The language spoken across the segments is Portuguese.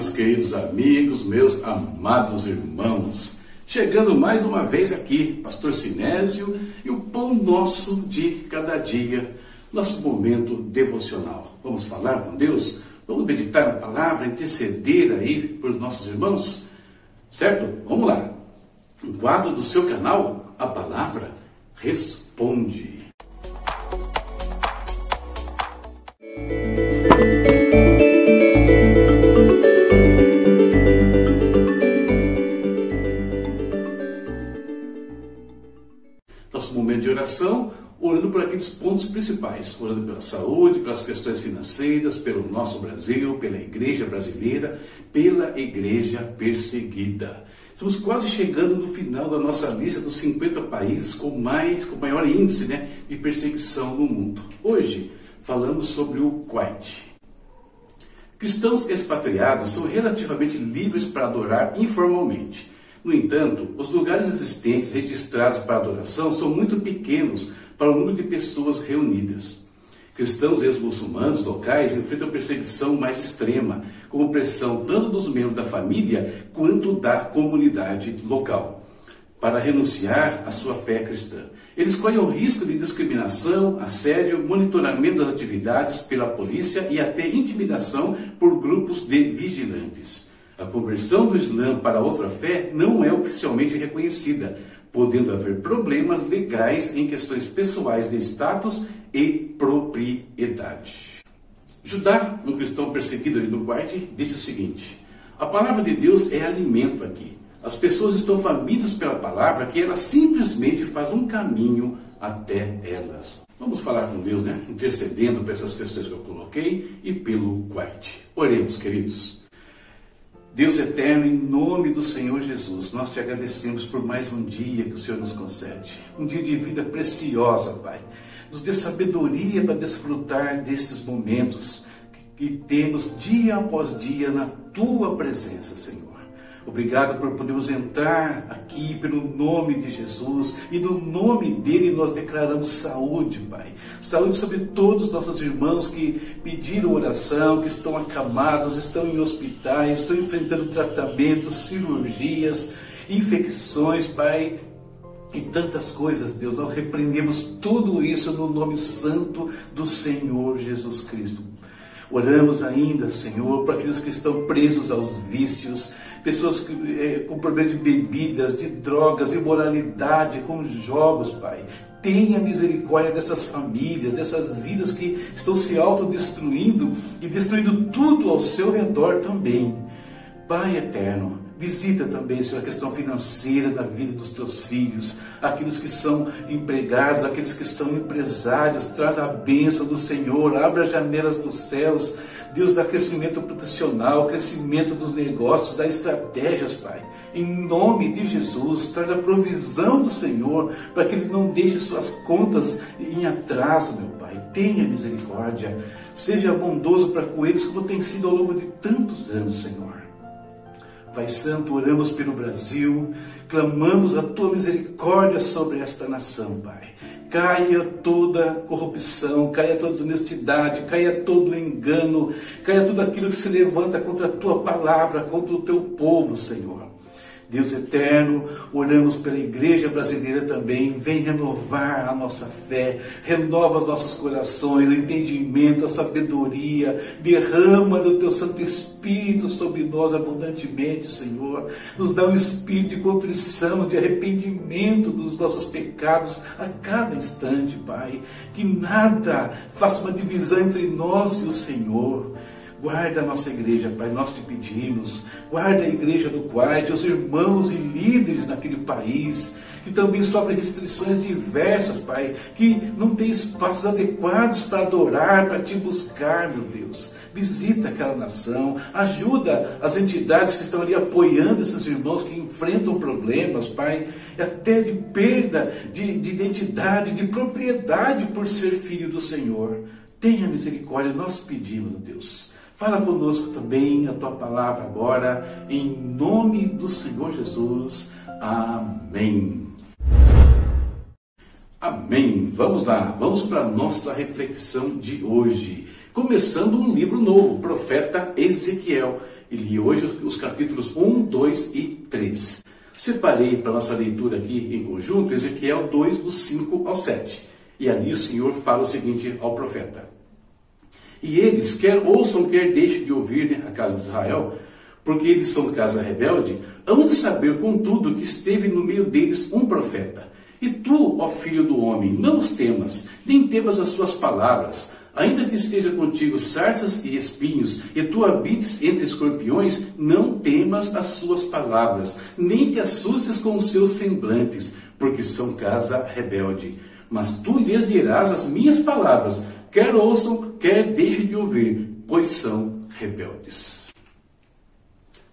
Meus queridos amigos, meus amados irmãos. Chegando mais uma vez aqui, Pastor Sinésio e o pão nosso de cada dia, nosso momento devocional. Vamos falar com Deus? Vamos meditar na palavra, interceder aí os nossos irmãos? Certo? Vamos lá. O quadro do seu canal, a palavra responde. Principais, orando pela saúde, pelas questões financeiras, pelo nosso Brasil, pela igreja brasileira, pela igreja perseguida. Estamos quase chegando no final da nossa lista dos 50 países com mais, com maior índice né, de perseguição no mundo. Hoje falamos sobre o Kuwait. Cristãos expatriados são relativamente livres para adorar informalmente no entanto, os lugares existentes registrados para adoração são muito pequenos para o número de pessoas reunidas. Cristãos ex-muçulmanos locais enfrentam perseguição mais extrema, com opressão tanto dos membros da família quanto da comunidade local. Para renunciar à sua fé cristã, eles correm o risco de discriminação, assédio, monitoramento das atividades pela polícia e até intimidação por grupos de vigilantes. A conversão do Islã para outra fé não é oficialmente reconhecida, podendo haver problemas legais em questões pessoais de status e propriedade. Judá, um cristão perseguido ali no Kuwait, disse o seguinte: A palavra de Deus é alimento aqui. As pessoas estão famintas pela palavra que ela simplesmente faz um caminho até elas. Vamos falar com Deus, né? Intercedendo por essas questões que eu coloquei e pelo Kuwait. Oremos, queridos. Deus eterno, em nome do Senhor Jesus, nós te agradecemos por mais um dia que o Senhor nos concede. Um dia de vida preciosa, Pai. Nos dê sabedoria para desfrutar destes momentos que temos dia após dia na tua presença, Senhor. Obrigado por podermos entrar aqui pelo nome de Jesus e no nome dele nós declaramos saúde, Pai. Saúde sobre todos os nossos irmãos que pediram oração, que estão acamados, estão em hospitais, estão enfrentando tratamentos, cirurgias, infecções, Pai, e tantas coisas, Deus. Nós repreendemos tudo isso no nome santo do Senhor Jesus Cristo. Oramos ainda, Senhor, para aqueles que estão presos aos vícios, pessoas que, é, com problemas de bebidas, de drogas, imoralidade, com jogos, Pai. Tenha misericórdia dessas famílias, dessas vidas que estão se autodestruindo e destruindo tudo ao seu redor também. Pai eterno, Visita também, Senhor, a questão financeira da vida dos teus filhos, aqueles que são empregados, aqueles que são empresários. Traz a bênção do Senhor, abre as janelas dos céus. Deus dá crescimento profissional, crescimento dos negócios, dá estratégias, Pai. Em nome de Jesus, traz a provisão do Senhor para que eles não deixem suas contas em atraso, meu Pai. Tenha misericórdia. Seja bondoso para com eles, como tem sido ao longo de tantos anos, Senhor. Pai Santo, oramos pelo Brasil, clamamos a tua misericórdia sobre esta nação, Pai. Caia toda corrupção, caia toda desonestidade, caia todo engano, caia tudo aquilo que se levanta contra a tua palavra, contra o teu povo, Senhor. Deus eterno, oramos pela igreja brasileira também, vem renovar a nossa fé, renova os nossos corações, o entendimento, a sabedoria, derrama do teu Santo Espírito sobre nós abundantemente, Senhor. Nos dá um espírito de contrição, de arrependimento dos nossos pecados a cada instante, Pai. Que nada faça uma divisão entre nós e o Senhor. Guarda a nossa igreja, Pai, nós te pedimos. Guarda a igreja do Kuwait, os irmãos e líderes naquele país, que também sofrem restrições diversas, Pai, que não tem espaços adequados para adorar, para te buscar, meu Deus. Visita aquela nação, ajuda as entidades que estão ali apoiando esses irmãos que enfrentam problemas, Pai, até de perda de, de identidade, de propriedade por ser filho do Senhor. Tenha misericórdia, nós pedimos, Deus. Fala conosco também a tua palavra agora, em nome do Senhor Jesus. Amém. Amém. Vamos lá, vamos para a nossa reflexão de hoje. começando um livro novo, profeta Ezequiel. E li hoje os capítulos 1, 2 e 3. Separei para nossa leitura aqui em conjunto Ezequiel 2, do 5 ao 7. E ali o Senhor fala o seguinte ao profeta: E eles, quer ouçam, quer deixem de ouvir né, a casa de Israel, porque eles são casa rebelde, hão de saber, contudo, que esteve no meio deles um profeta. E tu, ó filho do homem, não os temas, nem temas as suas palavras, ainda que esteja contigo sarças e espinhos, e tu habites entre escorpiões, não temas as suas palavras, nem te assustes com os seus semblantes, porque são casa rebelde. Mas tu lhes dirás as minhas palavras, quer ouçam, quer deixem de ouvir, pois são rebeldes.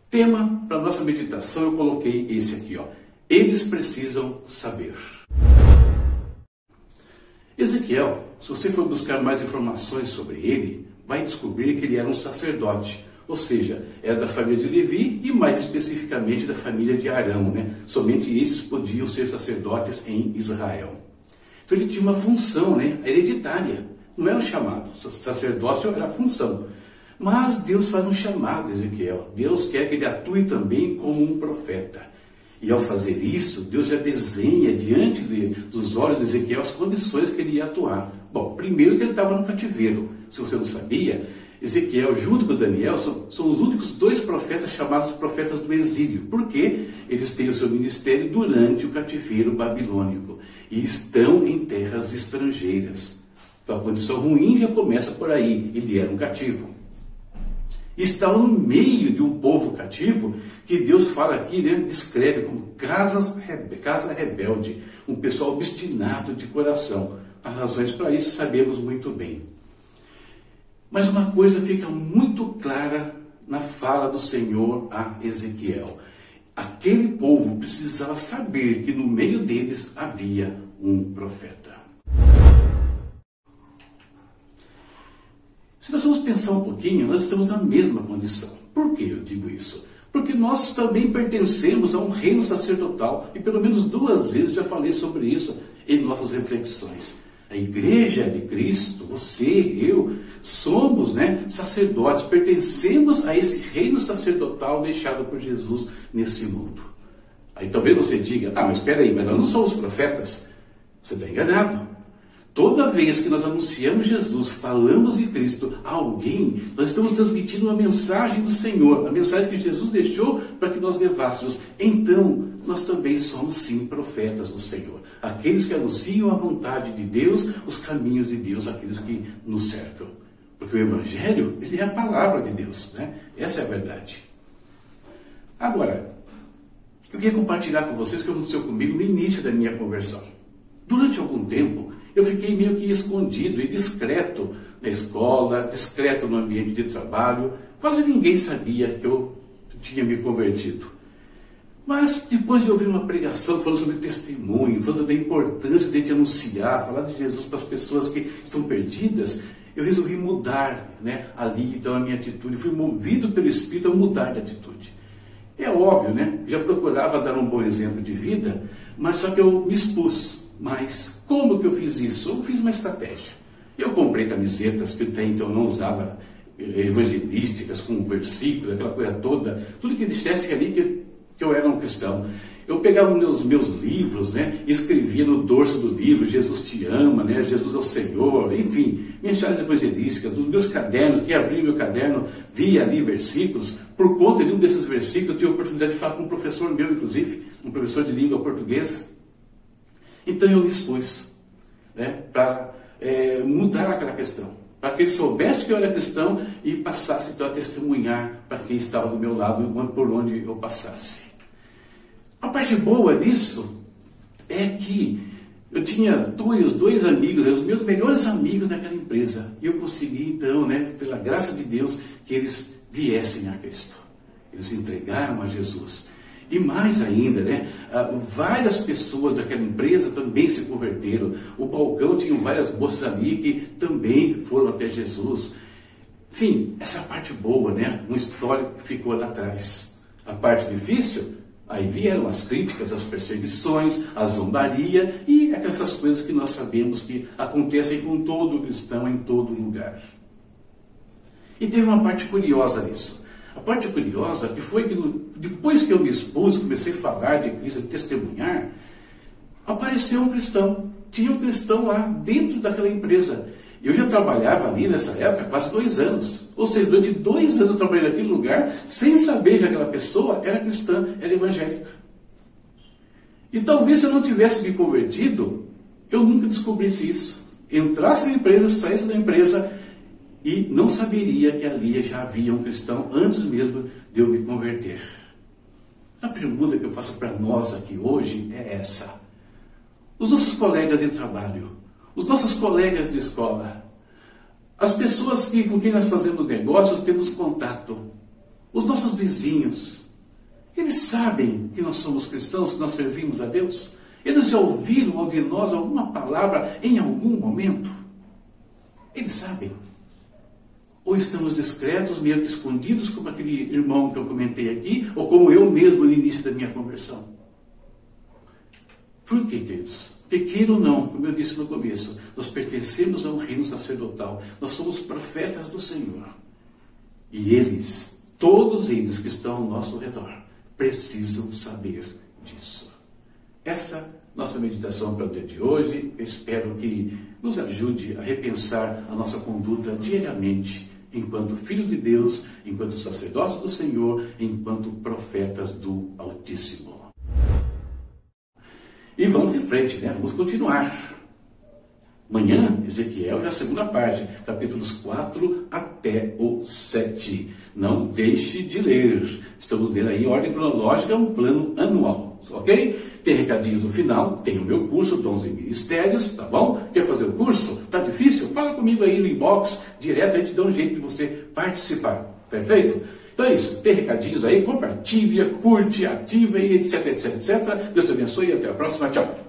Tema para nossa meditação eu coloquei esse aqui, ó. Eles precisam saber. Ezequiel, se você for buscar mais informações sobre ele, vai descobrir que ele era um sacerdote, ou seja, era da família de Levi e mais especificamente da família de Arão, né? Somente esses podiam ser sacerdotes em Israel. Então ele tinha uma função, né? Hereditária. Não era um chamado. Sacerdócio era a função. Mas Deus faz um chamado a Ezequiel. Deus quer que ele atue também como um profeta. E ao fazer isso, Deus já desenha diante de, dos olhos de Ezequiel as condições que ele ia atuar. Bom, primeiro que ele estava no cativeiro. Se você não sabia, Ezequiel, junto com Daniel, são, são, os únicos dois profetas chamados profetas do exílio, porque eles têm o seu ministério durante o cativeiro babilônico e estão em terras estrangeiras. Então a condição ruim já começa por aí. Ele era um cativo estavam no meio de um povo cativo, que Deus fala aqui, né, descreve como casas, casa rebelde, um pessoal obstinado de coração. As razões para isso sabemos muito bem. Mas uma coisa fica muito clara na fala do Senhor a Ezequiel. Aquele povo precisava saber que no meio deles havia um profeta. Pensar um pouquinho, nós estamos na mesma condição. Por que eu digo isso? Porque nós também pertencemos a um reino sacerdotal, e pelo menos duas vezes já falei sobre isso em nossas reflexões. A igreja de Cristo, você, eu, somos né, sacerdotes, pertencemos a esse reino sacerdotal deixado por Jesus nesse mundo. Aí talvez você diga, ah, mas espera aí, mas nós não somos profetas. Você está enganado. Toda vez que nós anunciamos Jesus, falamos de Cristo a alguém, nós estamos transmitindo uma mensagem do Senhor, a mensagem que Jesus deixou para que nós levássemos. Então, nós também somos sim profetas do Senhor. Aqueles que anunciam a vontade de Deus, os caminhos de Deus, aqueles que nos cercam. Porque o Evangelho, ele é a palavra de Deus, né? Essa é a verdade. Agora, eu queria compartilhar com vocês o que aconteceu comigo no início da minha conversão. Durante algum tempo, eu fiquei meio que escondido e discreto na escola, discreto no ambiente de trabalho. Quase ninguém sabia que eu tinha me convertido. Mas depois de ouvir uma pregação falando sobre testemunho, falando da importância de anunciar, falar de Jesus para as pessoas que estão perdidas, eu resolvi mudar né, ali então a minha atitude. Fui movido pelo Espírito a mudar de atitude. É óbvio, né? Já procurava dar um bom exemplo de vida, mas só que eu me expus. Mas como que eu fiz isso? Eu fiz uma estratégia. Eu comprei camisetas que até então eu não usava eh, evangelísticas, com versículos, aquela coisa toda, tudo que dissesse ali que, que eu era um cristão. Eu pegava os meus, meus livros, né, escrevia no dorso do livro, Jesus te ama, né, Jesus é o Senhor, enfim, mensagens evangelísticas, nos meus cadernos, que abria meu caderno, via ali versículos, por conta de um desses versículos, eu tive a oportunidade de falar com um professor meu, inclusive, um professor de língua portuguesa, então eu me expus né, para é, mudar aquela questão, para que ele soubesse que eu era cristão e passasse então a testemunhar para quem estava do meu lado por onde eu passasse. A parte boa disso é que eu tinha dois, dois amigos, os meus melhores amigos daquela empresa, e eu consegui então, né, pela graça de Deus, que eles viessem a Cristo. Eles entregaram a Jesus. E mais ainda, né? Ah, várias pessoas daquela empresa também se converteram. O balcão tinha várias ali que também foram até Jesus. Enfim, essa parte boa, né? Uma história que ficou lá atrás. A parte difícil, aí vieram as críticas, as perseguições, a zombaria e aquelas coisas que nós sabemos que acontecem com todo cristão em todo lugar. E teve uma parte curiosa nisso. A parte curiosa que foi que depois que eu me expus, comecei a falar de Cristo, a testemunhar, apareceu um cristão. Tinha um cristão lá dentro daquela empresa. Eu já trabalhava ali nessa época quase dois anos. Ou seja, durante dois anos eu trabalhei naquele lugar sem saber que aquela pessoa era cristã, era evangélica. E talvez se eu não tivesse me convertido, eu nunca descobrisse isso. Entrasse na empresa, saísse da empresa e não saberia que ali já havia um cristão antes mesmo de eu me converter. A pergunta que eu faço para nós aqui hoje é essa. Os nossos colegas de trabalho, os nossos colegas de escola, as pessoas que, com quem nós fazemos negócios, temos contato, os nossos vizinhos, eles sabem que nós somos cristãos, que nós servimos a Deus? Eles já ouviram de nós alguma palavra em algum momento? Eles sabem. Ou estamos discretos, meio que escondidos, como aquele irmão que eu comentei aqui, ou como eu mesmo no início da minha conversão? Por que, queridos? Pequeno ou não, como eu disse no começo, nós pertencemos a um reino sacerdotal. Nós somos profetas do Senhor. E eles, todos eles que estão ao nosso redor, precisam saber disso. Essa nossa meditação para o dia de hoje, espero que nos ajude a repensar a nossa conduta diariamente, enquanto filhos de Deus, enquanto sacerdotes do Senhor, enquanto profetas do Altíssimo. E vamos em frente, né? Vamos continuar. Amanhã, Ezequiel é a segunda parte, capítulos 4 até o 7. Não deixe de ler. Estamos lendo aí ordem cronológica, um plano anual, ok? Tem recadinhos no final, tem o meu curso, Dons e Ministérios, tá bom? Quer fazer o curso? Tá difícil? Fala comigo aí no inbox, direto, a gente dá um jeito de você participar. Perfeito? Então é isso, tem recadinhos aí, compartilha, curte, ativa e etc, etc, etc. Deus te abençoe e até a próxima. Tchau.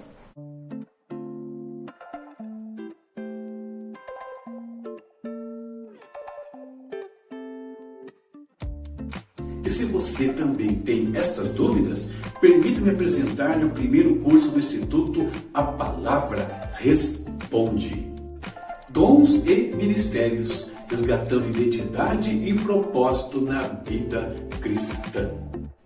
E se você também tem estas dúvidas, permita-me apresentar-lhe o primeiro curso do Instituto A Palavra Responde. Dons e Ministérios resgatando identidade e propósito na vida cristã.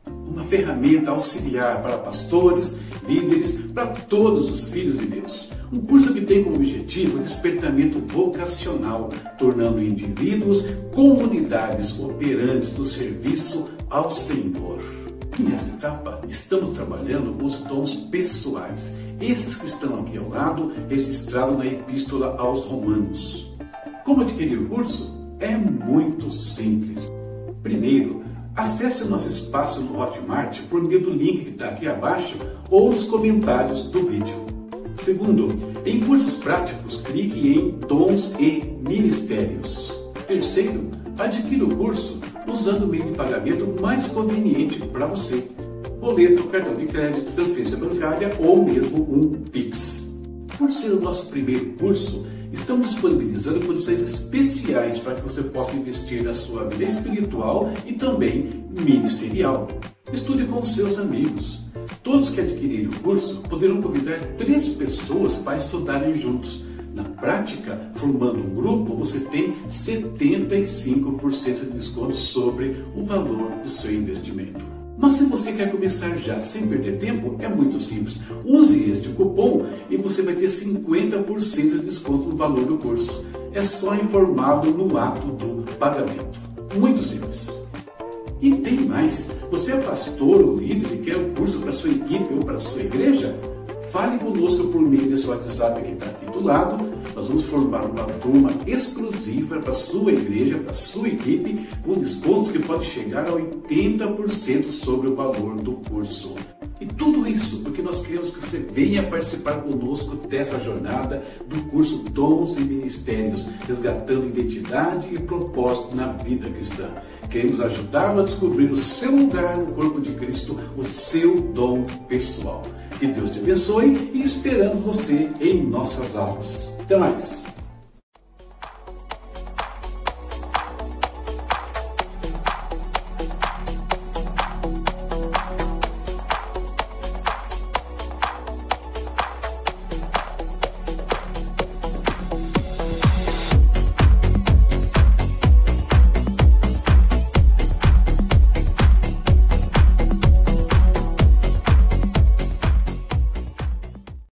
Uma ferramenta auxiliar para pastores, líderes, para todos os filhos de Deus. Um curso que tem como objetivo o despertamento vocacional, tornando indivíduos comunidades operantes do serviço ao Senhor. Nessa etapa, estamos trabalhando os dons pessoais, esses que estão aqui ao lado, registrados na Epístola aos Romanos. Como adquirir o curso? É muito simples. Primeiro, acesse o nosso espaço no Hotmart por meio do link que está aqui abaixo ou nos comentários do vídeo. Segundo, em cursos práticos, clique em Dons e Ministérios. Terceiro, adquira o curso usando o meio de pagamento mais conveniente para você. Boleto, cartão de crédito, transferência bancária ou mesmo um Pix. Por ser o nosso primeiro curso, Estamos disponibilizando condições especiais para que você possa investir na sua vida espiritual e também ministerial. Estude com seus amigos. Todos que adquirirem o curso poderão convidar três pessoas para estudarem juntos. Na prática, formando um grupo, você tem 75% de desconto sobre o valor do seu investimento. Mas se você quer começar já sem perder tempo, é muito simples. Use este cupom e você vai ter 50% de desconto no valor do curso. É só informá-lo no ato do pagamento. Muito simples. E tem mais. Você é pastor ou líder e quer um curso para sua equipe ou para sua igreja? Fale conosco por meio desse WhatsApp que está aqui do lado. Nós vamos formar uma turma exclusiva para sua igreja, para sua equipe, com descontos que pode chegar a 80% sobre o valor do curso. E tudo isso porque nós queremos que você venha participar conosco dessa jornada do curso Dons e Ministérios, resgatando identidade e propósito na vida cristã. Queremos ajudá-lo a descobrir o seu lugar no corpo de Cristo, o seu dom pessoal. Que Deus te abençoe e esperamos você em nossas aulas. Até mais!